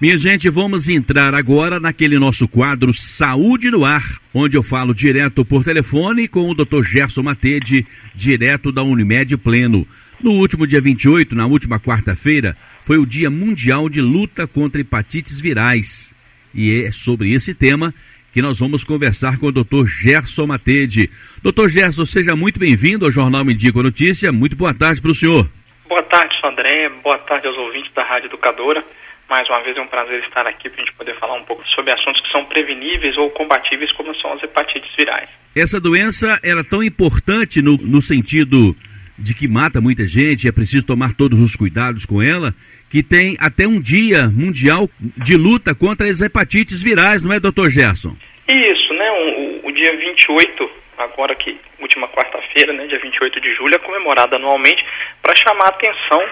Minha gente, vamos entrar agora naquele nosso quadro Saúde no Ar, onde eu falo direto por telefone com o Dr. Gerson Matede, direto da Unimed Pleno. No último dia 28, na última quarta-feira, foi o Dia Mundial de Luta contra Hepatites Virais. E é sobre esse tema que nós vamos conversar com o Dr. Gerson Matede. Dr. Gerson, seja muito bem-vindo ao Jornal Me Notícia. Muito boa tarde para o senhor. Boa tarde, André. Boa tarde aos ouvintes da Rádio Educadora. Mais uma vez é um prazer estar aqui para a gente poder falar um pouco sobre assuntos que são preveníveis ou combatíveis, como são as hepatites virais. Essa doença era é tão importante no, no sentido de que mata muita gente, é preciso tomar todos os cuidados com ela, que tem até um dia mundial de luta contra as hepatites virais, não é, doutor Gerson? Isso, né? O, o dia 28, agora que última quarta-feira, né, dia 28 de julho, é comemorado anualmente para chamar a atenção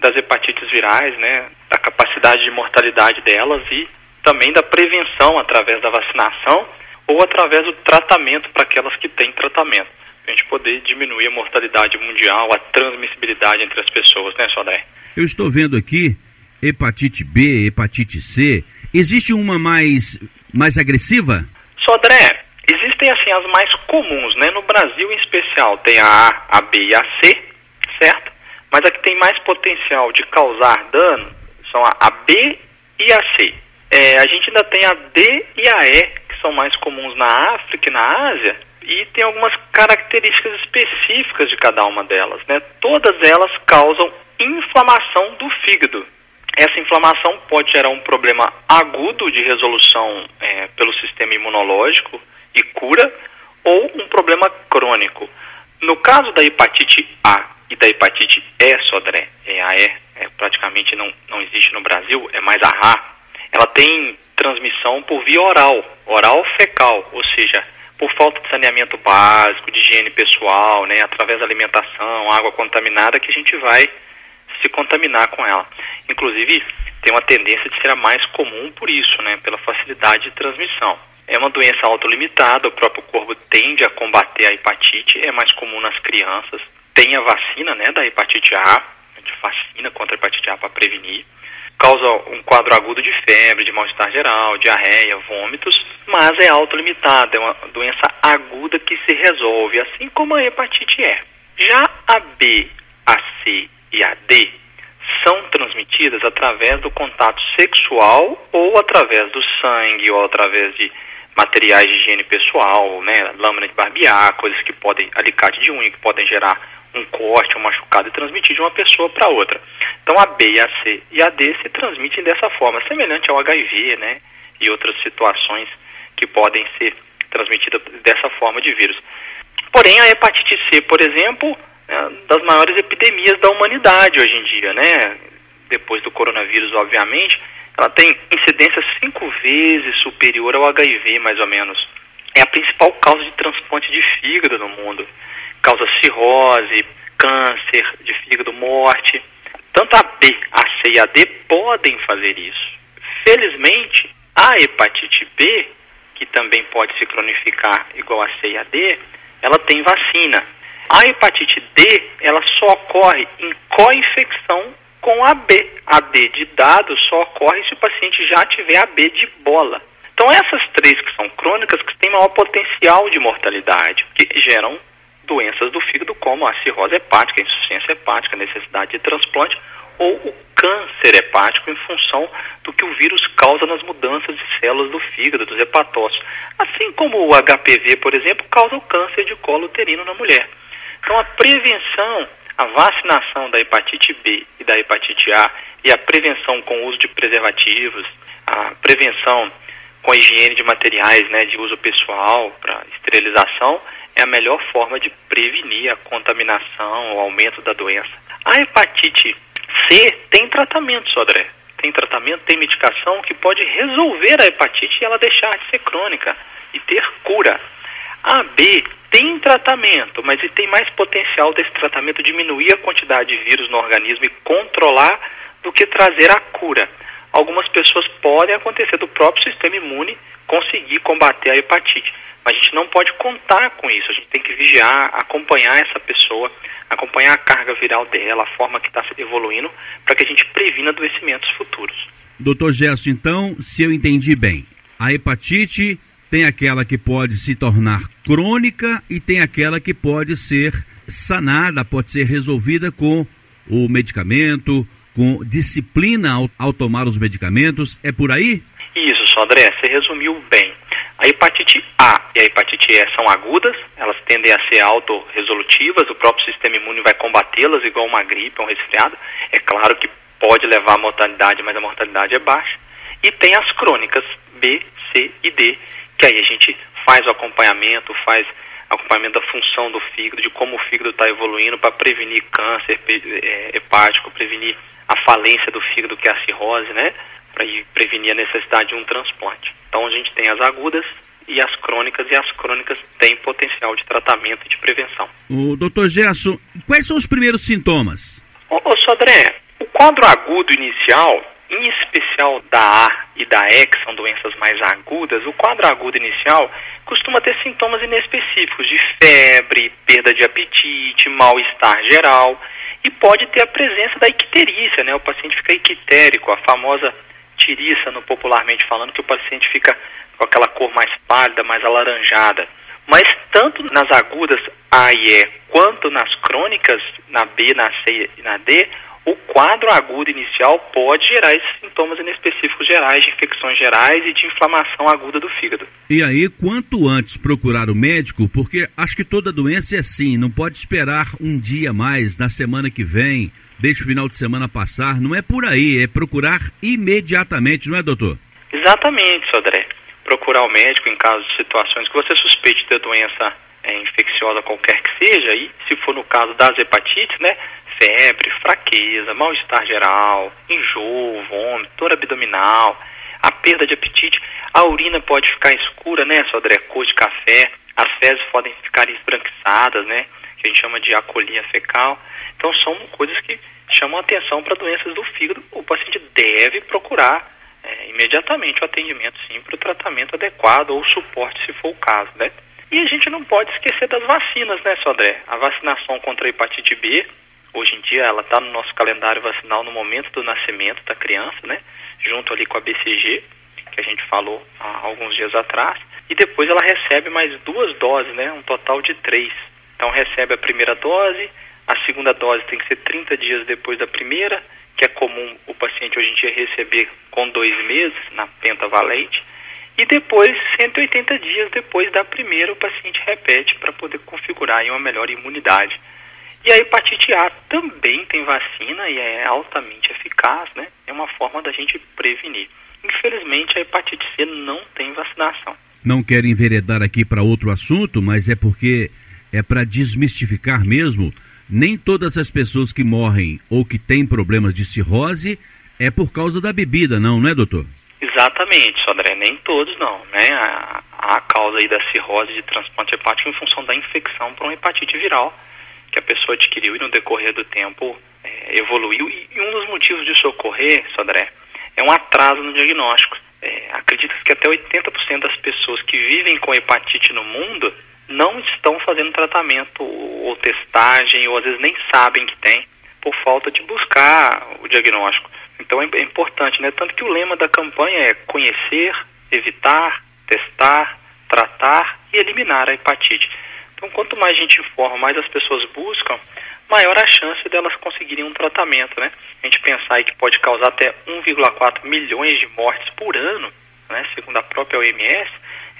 das hepatites virais, né, da capacidade de mortalidade delas e também da prevenção através da vacinação ou através do tratamento para aquelas que têm tratamento. A gente poder diminuir a mortalidade mundial, a transmissibilidade entre as pessoas, né, Sodré? Eu estou vendo aqui hepatite B, hepatite C. Existe uma mais, mais agressiva? Sodré, existem assim as mais comuns, né? No Brasil em especial tem a A, a B e a C, certo? Mas a que tem mais potencial de causar dano são a, a B e a C. É, a gente ainda tem a D e a E, que são mais comuns na África e na Ásia, e tem algumas características específicas de cada uma delas. Né? Todas elas causam inflamação do fígado. Essa inflamação pode gerar um problema agudo de resolução é, pelo sistema imunológico e cura, ou um problema crônico. No caso da hepatite A e da hepatite E, Sodré, é a E, é, praticamente não, não existe no Brasil, é mais a RA, ela tem transmissão por via oral, oral fecal, ou seja, por falta de saneamento básico, de higiene pessoal, né, através da alimentação, água contaminada, que a gente vai se contaminar com ela. Inclusive, tem uma tendência de ser a mais comum por isso, né, pela facilidade de transmissão. É uma doença autolimitada, o próprio corpo tende a combater a hepatite, é mais comum nas crianças. Tem a vacina né, da hepatite A, gente vacina contra a hepatite A para prevenir. Causa um quadro agudo de febre, de mal-estar geral, diarreia, vômitos, mas é autolimitada, é uma doença aguda que se resolve, assim como a hepatite E. Já a B, a C e a D são transmitidas através do contato sexual ou através do sangue ou através de materiais de higiene pessoal, né, lâmina de barbear, coisas que podem, alicate de unha, que podem gerar um corte, um machucado e transmitir de uma pessoa para outra. Então a B, a C e a D se transmitem dessa forma, semelhante ao HIV, né, e outras situações que podem ser transmitidas dessa forma de vírus. Porém, a hepatite C, por exemplo, é das maiores epidemias da humanidade hoje em dia, né? Depois do coronavírus, obviamente, ela tem incidência cinco vezes superior ao HIV, mais ou menos. É a principal causa de transplante de fígado no mundo. Causa cirrose, câncer de fígado, morte. Tanto a B, a C e a D podem fazer isso. Felizmente, a hepatite B, que também pode se cronificar igual a C e a D, ela tem vacina. A hepatite D, ela só ocorre em co-infecção com a B. A D de dado só ocorre se o paciente já tiver a B de bola. Então essas três que são crônicas que têm maior potencial de mortalidade, que geram doenças do fígado como a cirrose hepática, insuficiência hepática, necessidade de transplante ou o câncer hepático em função do que o vírus causa nas mudanças de células do fígado, dos hepatócitos. Assim como o HPV, por exemplo, causa o câncer de colo uterino na mulher. Então a prevenção a vacinação da hepatite B e da hepatite A e a prevenção com o uso de preservativos, a prevenção com a higiene de materiais né, de uso pessoal para esterilização é a melhor forma de prevenir a contaminação, o aumento da doença. A hepatite C tem tratamento, Sodré. Tem tratamento, tem medicação que pode resolver a hepatite e ela deixar de ser crônica e ter cura. A B tem tratamento, mas tem mais potencial desse tratamento diminuir a quantidade de vírus no organismo e controlar do que trazer a cura. Algumas pessoas podem acontecer do próprio sistema imune conseguir combater a hepatite, mas a gente não pode contar com isso. A gente tem que vigiar, acompanhar essa pessoa, acompanhar a carga viral dela, a forma que está evoluindo, para que a gente previna adoecimentos futuros. Doutor Gerson, então, se eu entendi bem, a hepatite tem aquela que pode se tornar crônica e tem aquela que pode ser sanada, pode ser resolvida com o medicamento, com disciplina ao, ao tomar os medicamentos. É por aí? Isso, André, você resumiu bem. A hepatite A e a hepatite E são agudas, elas tendem a ser autorresolutivas, o próprio sistema imune vai combatê-las igual uma gripe, um resfriado. É claro que pode levar à mortalidade, mas a mortalidade é baixa. E tem as crônicas B, C e D, que aí a gente faz o acompanhamento, faz acompanhamento da função do fígado, de como o fígado está evoluindo para prevenir câncer é, hepático, prevenir a falência do fígado, que é a cirrose, né? Para prevenir a necessidade de um transplante. Então a gente tem as agudas e as crônicas, e as crônicas têm potencial de tratamento e de prevenção. O doutor Gerson, quais são os primeiros sintomas? Ô, ô Sodré, o quadro agudo inicial em especial da A e da E, que são doenças mais agudas, o quadro agudo inicial costuma ter sintomas inespecíficos de febre, perda de apetite, mal-estar geral e pode ter a presença da icterícia, né? O paciente fica ictérico, a famosa tiriça, no popularmente falando, que o paciente fica com aquela cor mais pálida, mais alaranjada. Mas tanto nas agudas A e E quanto nas crônicas, na B, na C e na D, o quadro agudo inicial pode gerar esses sintomas inespecíficos gerais de infecções gerais e de inflamação aguda do fígado. E aí, quanto antes procurar o médico, porque acho que toda doença é assim, não pode esperar um dia mais, na semana que vem, deixa o final de semana passar, não é por aí, é procurar imediatamente, não é, doutor? Exatamente, Sodré. Procurar o médico em caso de situações que você suspeite ter doença é, infecciosa qualquer que seja, e se for no caso das hepatites, né, febre, fraqueza, mal-estar geral, enjoo, vômito, dor abdominal, a perda de apetite, a urina pode ficar escura, né, Sodré, cor de café, as fezes podem ficar esbranquiçadas, né, que a gente chama de acolia fecal. Então são coisas que chamam atenção para doenças do fígado. O paciente deve procurar é, imediatamente o atendimento, sim, para o tratamento adequado ou suporte, se for o caso, né. E a gente não pode esquecer das vacinas, né, Sodré? A vacinação contra a hepatite B Hoje em dia ela está no nosso calendário vacinal no momento do nascimento da criança, né? Junto ali com a BCG, que a gente falou há alguns dias atrás. E depois ela recebe mais duas doses, né? Um total de três. Então recebe a primeira dose, a segunda dose tem que ser 30 dias depois da primeira, que é comum o paciente hoje em dia receber com dois meses na pentavalente. E depois, 180 dias depois da primeira, o paciente repete para poder configurar uma melhor imunidade. E a hepatite A também tem vacina e é altamente eficaz, né? É uma forma da gente prevenir. Infelizmente, a hepatite C não tem vacinação. Não quero enveredar aqui para outro assunto, mas é porque é para desmistificar mesmo. Nem todas as pessoas que morrem ou que têm problemas de cirrose é por causa da bebida, não, não é, doutor? Exatamente, Sodré, nem todos não, né? A, a causa aí da cirrose de transplante hepático em função da infecção por uma hepatite viral que a pessoa adquiriu e no decorrer do tempo é, evoluiu. E, e, um dos motivos disso ocorrer, Sodré, é um atraso no diagnóstico. É, Acredita-se que até 80% das pessoas que vivem com hepatite no mundo não estão fazendo tratamento ou testagem, ou às vezes nem sabem que tem, por falta de buscar o diagnóstico. Então é, é importante, né? Tanto que o lema da campanha é conhecer, evitar, testar, tratar e eliminar a hepatite. Então, quanto mais a gente informa, mais as pessoas buscam, maior a chance delas conseguirem um tratamento, né? A gente pensar aí que pode causar até 1,4 milhões de mortes por ano, né? Segundo a própria OMS,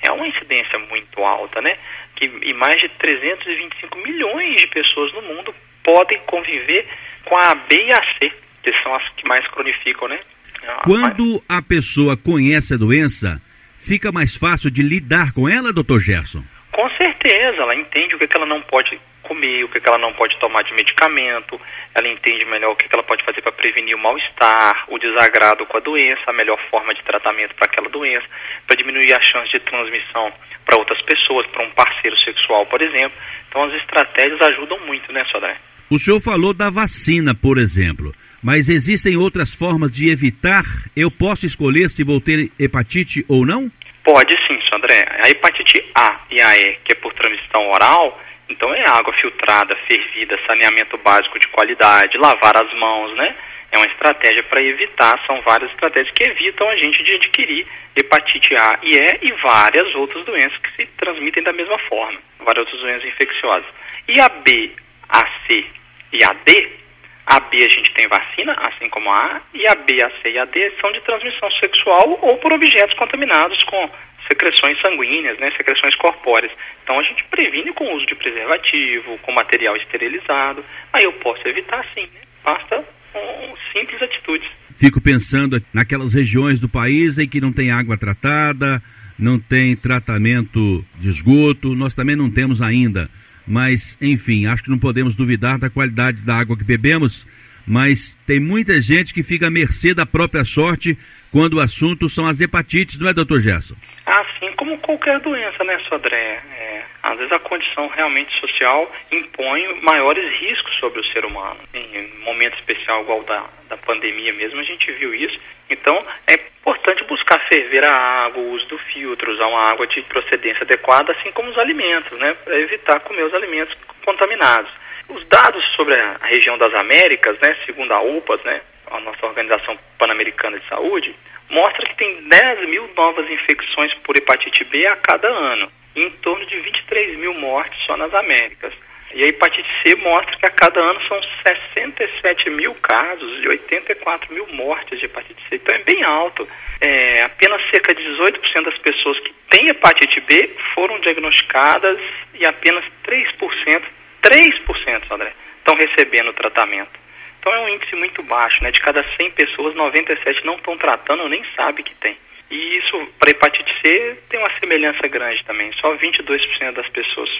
é uma incidência muito alta, né? Que, e mais de 325 milhões de pessoas no mundo podem conviver com a B e a C, que são as que mais cronificam, né? Quando a pessoa conhece a doença, fica mais fácil de lidar com ela, doutor Gerson? Com certeza, ela entende o que, que ela não pode comer, o que, que ela não pode tomar de medicamento, ela entende melhor o que, que ela pode fazer para prevenir o mal-estar, o desagrado com a doença, a melhor forma de tratamento para aquela doença, para diminuir a chance de transmissão para outras pessoas, para um parceiro sexual, por exemplo. Então as estratégias ajudam muito, né, Sodré? O senhor falou da vacina, por exemplo, mas existem outras formas de evitar? Eu posso escolher se vou ter hepatite ou não? Pode sim, André. A hepatite A e a E, que é por transmissão oral, então é água filtrada, fervida, saneamento básico de qualidade, lavar as mãos, né? É uma estratégia para evitar, são várias estratégias que evitam a gente de adquirir hepatite A e E e várias outras doenças que se transmitem da mesma forma, várias outras doenças infecciosas. E a B, a C e a D, a B a gente tem vacina, assim como a A, e a B, a C e a D são de transmissão sexual ou por objetos contaminados com secreções sanguíneas, né, secreções corpóreas. Então a gente previne com o uso de preservativo, com material esterilizado. Aí eu posso evitar sim, né? basta com simples atitudes. Fico pensando naquelas regiões do país em que não tem água tratada, não tem tratamento de esgoto, nós também não temos ainda. Mas, enfim, acho que não podemos duvidar da qualidade da água que bebemos, mas tem muita gente que fica à mercê da própria sorte quando o assunto são as hepatites, não é, doutor Gerson? Assim como qualquer doença, né, Sodré? É, às vezes a condição realmente social impõe maiores riscos sobre o ser humano. Em momento especial igual da, da pandemia mesmo, a gente viu isso. Então, é importante buscar ferver a água, o uso do filtro, usar uma água de procedência adequada, assim como os alimentos, né, para evitar comer os alimentos contaminados. Os dados sobre a região das Américas, né, segundo a UPAS, né, a nossa Organização Pan-Americana de Saúde, mostra que tem 10 mil novas infecções por hepatite B a cada ano, e em torno de 23 mil mortes só nas Américas. E a hepatite C mostra que a cada ano são 67 mil casos e 84 mil mortes de hepatite C. Então é bem alto. É, apenas cerca de 18% das pessoas que têm hepatite B foram diagnosticadas e apenas 3%, 3%, André, estão recebendo tratamento. Então é um índice muito baixo, né? De cada 100 pessoas, 97 não estão tratando nem sabem que tem. E isso, para hepatite C, tem uma semelhança grande também. Só 22% das pessoas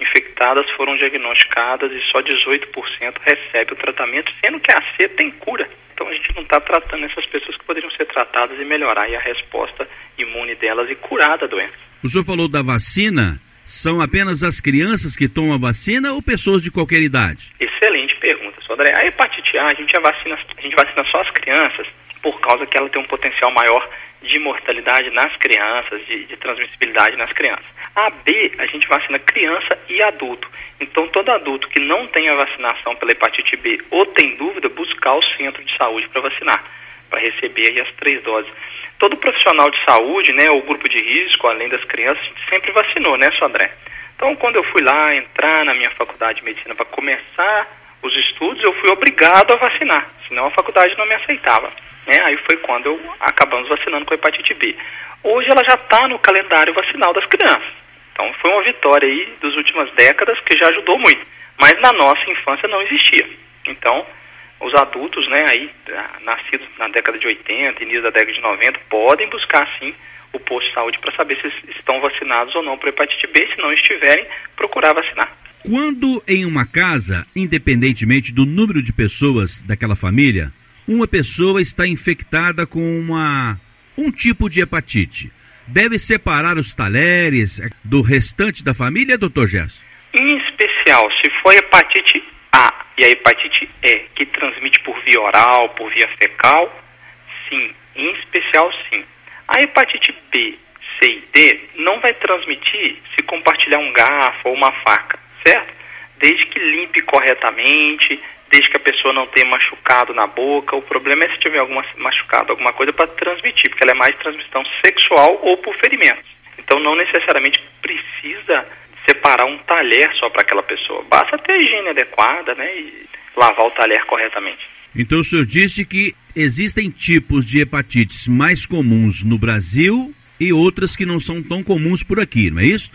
infectadas foram diagnosticadas e só 18% recebe o tratamento, sendo que a C tem cura. Então a gente não está tratando essas pessoas que poderiam ser tratadas e melhorar a resposta imune delas e curar da doença. O senhor falou da vacina. São apenas as crianças que tomam a vacina ou pessoas de qualquer idade? Excelente pergunta, Sodré. A hepatite A, a gente, vacina, a gente vacina só as crianças por causa que ela tem um potencial maior de mortalidade nas crianças, de, de, transmissibilidade nas crianças. A B, a gente vacina criança e adulto. Então, todo adulto que não tem a vacinação pela hepatite B ou tem dúvida, buscar o centro de saúde para vacinar, para receber as três doses. Todo profissional de saúde, né, ou grupo de risco, além das crianças, sempre vacinou, né, Sodré? Então, quando eu fui lá entrar na minha faculdade de medicina para começar os estudos, eu fui obrigado a vacinar, senão a faculdade não me aceitava. Né? Aí foi quando eu acabamos vacinando com a hepatite B. Hoje ela já está no calendário vacinal das crianças. Então foi uma vitória aí das últimas décadas que já ajudou muito. Mas na nossa infância não existia. Então, os adultos, né, aí, nascidos na década de 80, início da década de 90, podem buscar sim o posto de saúde para saber se estão vacinados ou não para hepatite B. Se não estiverem, procurar vacinar. Quando em uma casa, independentemente do número de pessoas daquela família, uma pessoa está infectada com uma, um tipo de hepatite. Deve separar os talheres do restante da família, doutor Gerson? Em especial, se for hepatite A e a hepatite E, que transmite por via oral, por via fecal, sim. Em especial, sim. A hepatite B, C e D não vai transmitir se compartilhar um garfo ou uma faca, certo? Desde que limpe corretamente, desde que a pessoa não tenha machucado na boca. O problema é se tiver alguma machucado, alguma coisa para transmitir, porque ela é mais transmissão sexual ou por ferimentos. Então não necessariamente precisa separar um talher só para aquela pessoa. Basta ter a higiene adequada, né, e lavar o talher corretamente. Então o senhor disse que existem tipos de hepatites mais comuns no Brasil e outras que não são tão comuns por aqui, não é isso?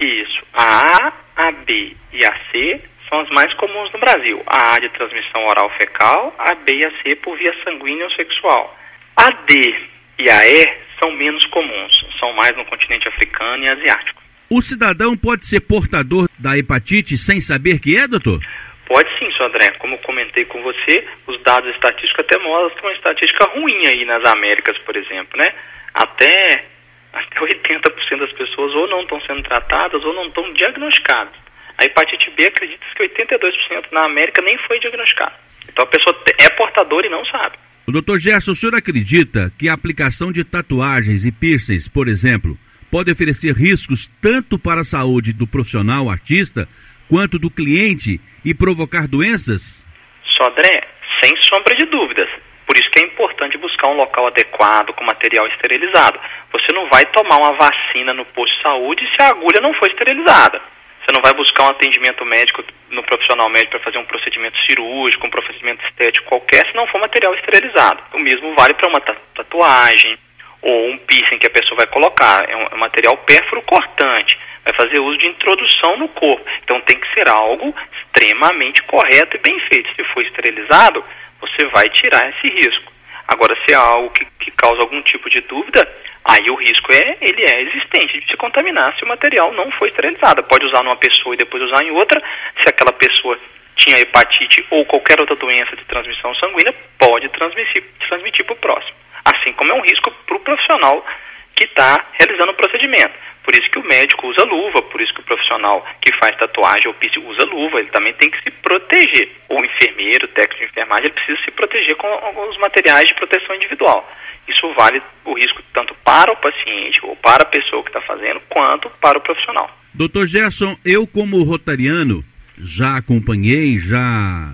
Isso. A A, a B e a C são as mais comuns no Brasil. A A de transmissão oral fecal, a B e a C por via sanguínea ou sexual. A D e a E são menos comuns, são mais no continente africano e asiático. O cidadão pode ser portador da hepatite sem saber que é, doutor? Pode sim, senhor André. Como eu comentei com você, os dados estatísticos até mostram uma estatística ruim aí nas Américas, por exemplo, né? Até, até 80% das pessoas ou não estão sendo tratadas ou não estão diagnosticadas. A hepatite B acredita que 82% na América nem foi diagnosticado. Então a pessoa é portadora e não sabe. O doutor Gerson, o senhor acredita que a aplicação de tatuagens e piercings, por exemplo, pode oferecer riscos tanto para a saúde do profissional artista quanto do cliente e provocar doenças? Sodré, Sem sombra de dúvidas. Por isso que é importante buscar um local adequado, com material esterilizado. Você não vai tomar uma vacina no posto de saúde se a agulha não for esterilizada. Você não vai buscar um atendimento médico no profissional médico para fazer um procedimento cirúrgico, um procedimento estético qualquer, se não for material esterilizado. O mesmo vale para uma tatuagem ou um piercing que a pessoa vai colocar. É um é material pérfuro cortante. Vai fazer uso de introdução no corpo. Então tem que ser algo extremamente correto e bem feito. Se for esterilizado, você vai tirar esse risco. Agora, se é algo que, que causa algum tipo de dúvida, aí o risco é ele é existente de se contaminar se o material não foi esterilizado. Pode usar numa pessoa e depois usar em outra. Se aquela pessoa tinha hepatite ou qualquer outra doença de transmissão sanguínea, pode transmitir para o próximo. Assim como é um risco para o profissional que está realizando o procedimento. Por isso que o médico usa luva, por isso que o profissional que faz tatuagem ou piercing usa luva, ele também tem que se proteger. O enfermeiro, o técnico de enfermagem, ele precisa se proteger com alguns materiais de proteção individual. Isso vale o risco tanto para o paciente ou para a pessoa que está fazendo, quanto para o profissional. Doutor Gerson, eu como rotariano já acompanhei, já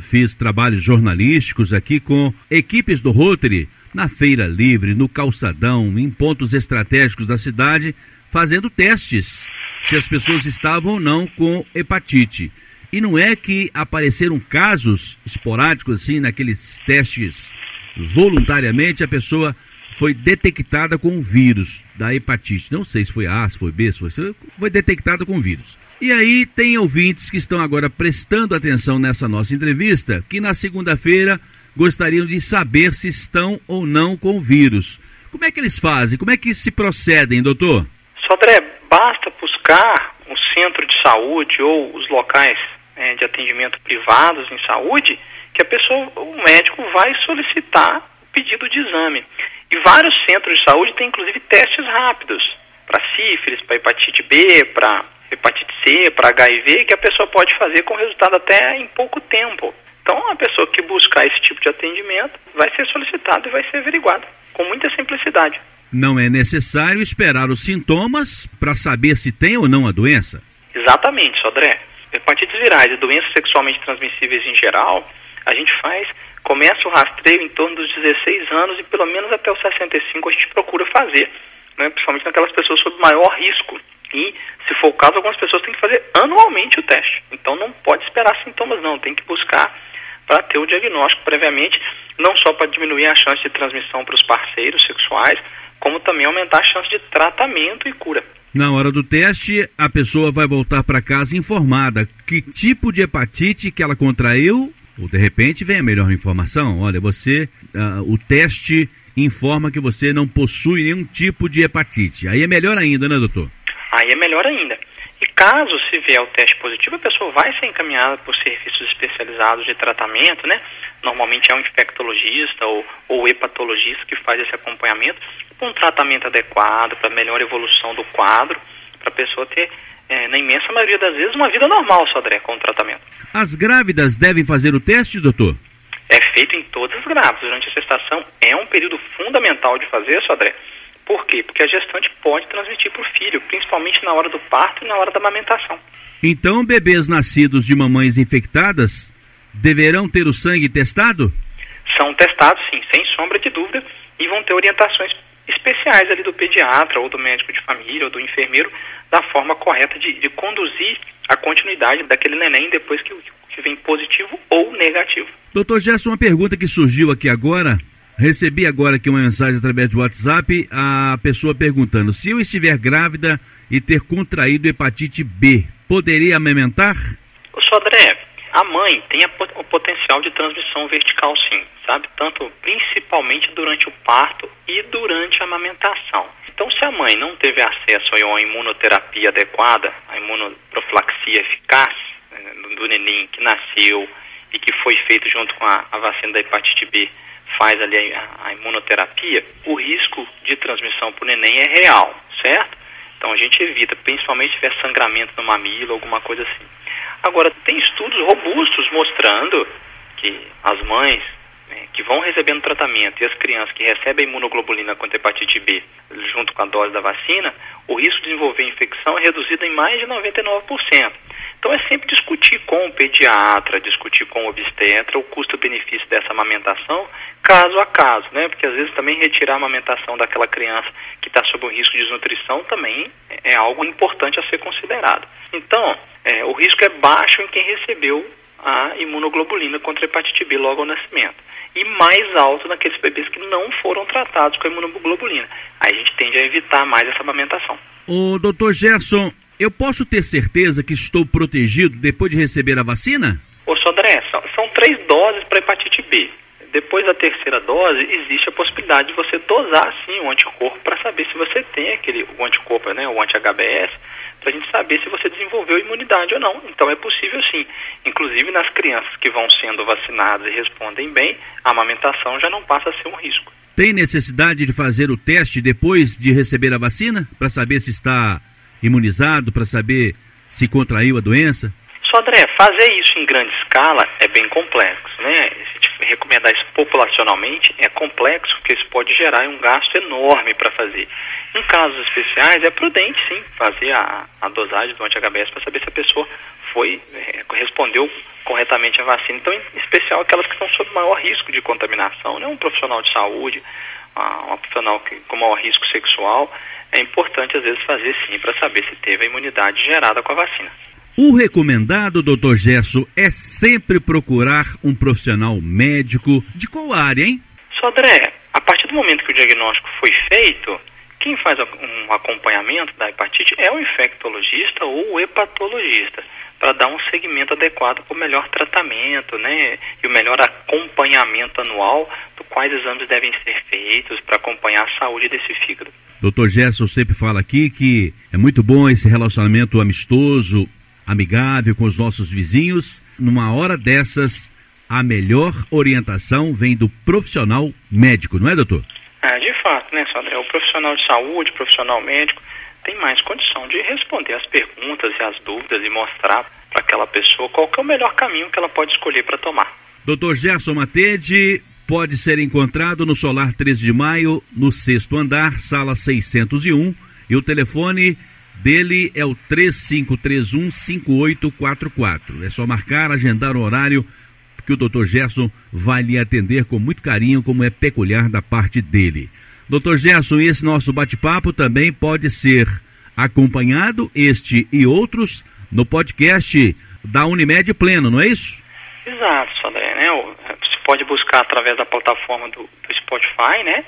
fiz trabalhos jornalísticos aqui com equipes do Rotary na Feira Livre, no Calçadão, em pontos estratégicos da cidade, fazendo testes se as pessoas estavam ou não com hepatite. E não é que apareceram casos esporádicos assim, naqueles testes voluntariamente, a pessoa foi detectada com o vírus da hepatite. Não sei se foi A, se foi B, se foi C, foi detectada com o vírus. E aí tem ouvintes que estão agora prestando atenção nessa nossa entrevista, que na segunda-feira gostariam de saber se estão ou não com o vírus. Como é que eles fazem? Como é que se procedem, doutor? Sodré, basta buscar um centro de saúde ou os locais é, de atendimento privados em saúde que a pessoa, o médico vai solicitar o pedido de exame. E vários centros de saúde têm inclusive testes rápidos para sífilis, para hepatite B, para hepatite C, para HIV, que a pessoa pode fazer com resultado até em pouco tempo. Então, a pessoa que buscar esse tipo de atendimento vai ser solicitado e vai ser averiguado com muita simplicidade. Não é necessário esperar os sintomas para saber se tem ou não a doença? Exatamente, Sodré. Hepatites virais e doenças sexualmente transmissíveis em geral, a gente faz, começa o rastreio em torno dos 16 anos e pelo menos até os 65 a gente procura fazer, né, principalmente naquelas pessoas sob maior risco. E, se for o caso, algumas pessoas têm que fazer anualmente o teste. Então não pode esperar sintomas, não. Tem que buscar para ter o diagnóstico previamente, não só para diminuir a chance de transmissão para os parceiros sexuais, como também aumentar a chance de tratamento e cura. Na hora do teste, a pessoa vai voltar para casa informada que tipo de hepatite que ela contraiu, ou de repente vem a melhor informação. Olha, você, uh, o teste informa que você não possui nenhum tipo de hepatite. Aí é melhor ainda, né, doutor? Melhor ainda. E caso se vier o teste positivo, a pessoa vai ser encaminhada por serviços especializados de tratamento, né? Normalmente é um infectologista ou, ou hepatologista que faz esse acompanhamento, com um tratamento adequado para melhor evolução do quadro, para a pessoa ter, é, na imensa maioria das vezes, uma vida normal, Sodré, com o tratamento. As grávidas devem fazer o teste, doutor? É feito em todas as grávidas. Durante a gestação é um período fundamental de fazer, Sodré por quê? Porque a gestante pode transmitir para o filho, principalmente na hora do parto e na hora da amamentação. Então, bebês nascidos de mamães infectadas deverão ter o sangue testado? São testados, sim, sem sombra de dúvida, e vão ter orientações especiais ali do pediatra ou do médico de família ou do enfermeiro da forma correta de, de conduzir a continuidade daquele neném depois que, que vem positivo ou negativo. Doutor Gerson, uma pergunta que surgiu aqui agora Recebi agora aqui uma mensagem através do WhatsApp, a pessoa perguntando: se eu estiver grávida e ter contraído hepatite B, poderia amamentar? O Sodré, a mãe tem a, o potencial de transmissão vertical sim, sabe? Tanto principalmente durante o parto e durante a amamentação. Então, se a mãe não teve acesso a uma imunoterapia adequada, a imunoprofilaxia eficaz né, do neném que nasceu e que foi feito junto com a, a vacina da hepatite B, faz ali a, a imunoterapia, o risco de transmissão para o neném é real, certo? Então a gente evita, principalmente se tiver sangramento no mamilo, alguma coisa assim. Agora, tem estudos robustos mostrando que as mães né, que vão recebendo tratamento e as crianças que recebem imunoglobulina contra hepatite B junto com a dose da vacina, o risco de desenvolver infecção é reduzido em mais de 99%. Então é sempre discutir com o pediatra, discutir com o obstetra o custo-benefício dessa amamentação, caso a caso, né? Porque às vezes também retirar a amamentação daquela criança que está sob o risco de desnutrição também é algo importante a ser considerado. Então, é, o risco é baixo em quem recebeu a imunoglobulina contra a hepatite B logo ao nascimento. E mais alto naqueles bebês que não foram tratados com a imunoglobulina. Aí a gente tende a evitar mais essa amamentação. O doutor Gerson, eu posso ter certeza que estou protegido depois de receber a vacina? Ô Sodré, são, são três doses para hepatite B. Depois da terceira dose, existe a possibilidade de você dosar sim o anticorpo para saber se você tem aquele o anticorpo, né, o anti-HBS, para a gente saber se você desenvolveu imunidade ou não. Então é possível sim. Inclusive nas crianças que vão sendo vacinadas e respondem bem, a amamentação já não passa a ser um risco. Tem necessidade de fazer o teste depois de receber a vacina para saber se está imunizado, para saber se contraiu a doença? Só André, fazer isso em grande escala é bem complexo, né? Recomendar isso populacionalmente é complexo, porque isso pode gerar um gasto enorme para fazer. Em casos especiais, é prudente sim fazer a, a dosagem do anti-HBS para saber se a pessoa foi, é, respondeu corretamente à vacina. Então, em especial aquelas que estão sob maior risco de contaminação, né? Um profissional de saúde, uma profissional que, com maior risco sexual, é importante às vezes fazer sim para saber se teve a imunidade gerada com a vacina. O recomendado, doutor Gesso, é sempre procurar um profissional médico de qual área, hein? Sodré, a partir do momento que o diagnóstico foi feito, quem faz um acompanhamento da hepatite é o infectologista ou o hepatologista, para dar um segmento adequado para o melhor tratamento, né? E o melhor acompanhamento anual do quais exames devem ser feitos para acompanhar a saúde desse fígado. Doutor Gerson sempre fala aqui que é muito bom esse relacionamento amistoso amigável com os nossos vizinhos. Numa hora dessas, a melhor orientação vem do profissional médico, não é, doutor? É, de fato, né, Sandré? O profissional de saúde, o profissional médico, tem mais condição de responder as perguntas e as dúvidas e mostrar para aquela pessoa qual é o melhor caminho que ela pode escolher para tomar. Doutor Gerson Matede pode ser encontrado no Solar 13 de Maio, no sexto andar, sala 601, e o telefone dele é o 3531-5844. É só marcar, agendar o horário que o Dr. Gerson vai lhe atender com muito carinho, como é peculiar da parte dele. Dr. Gerson, esse nosso bate-papo também pode ser acompanhado, este e outros, no podcast da Unimed Pleno, não é isso? Exato, Sandré, né? Você pode buscar através da plataforma do, do Spotify, né?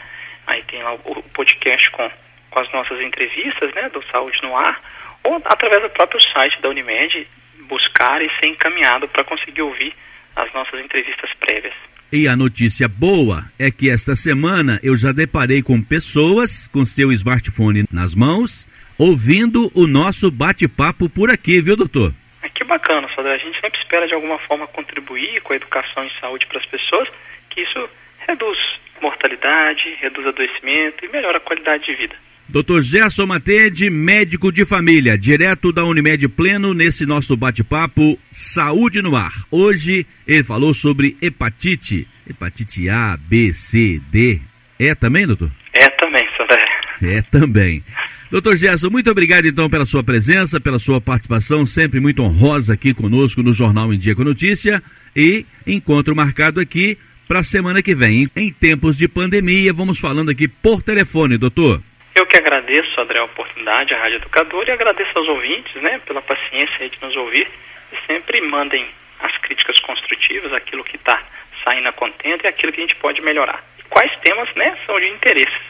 Aí tem lá o podcast com com as nossas entrevistas, né, do Saúde no Ar, ou através do próprio site da Unimed, buscar e ser encaminhado para conseguir ouvir as nossas entrevistas prévias. E a notícia boa é que esta semana eu já deparei com pessoas com seu smartphone nas mãos, ouvindo o nosso bate-papo por aqui, viu, doutor? É que bacana, Sodré. A gente sempre espera de alguma forma contribuir com a educação em saúde para as pessoas, que isso reduz mortalidade, reduz adoecimento e melhora a qualidade de vida. Dr. Gerson Matede, médico de família, direto da Unimed Pleno, nesse nosso bate-papo Saúde no Ar. Hoje ele falou sobre hepatite, hepatite A, B, C, D. É também, doutor? É também, Sandré. É também. Doutor Gerson, muito obrigado então pela sua presença, pela sua participação, sempre muito honrosa aqui conosco no Jornal em Dia com Notícia. E encontro marcado aqui para a semana que vem. Em tempos de pandemia, vamos falando aqui por telefone, doutor. Eu que agradeço, André, a oportunidade, a Rádio Educadora, e agradeço aos ouvintes, né, pela paciência de nos ouvir. E sempre mandem as críticas construtivas, aquilo que está saindo a contento e aquilo que a gente pode melhorar. E quais temas, né, são de interesse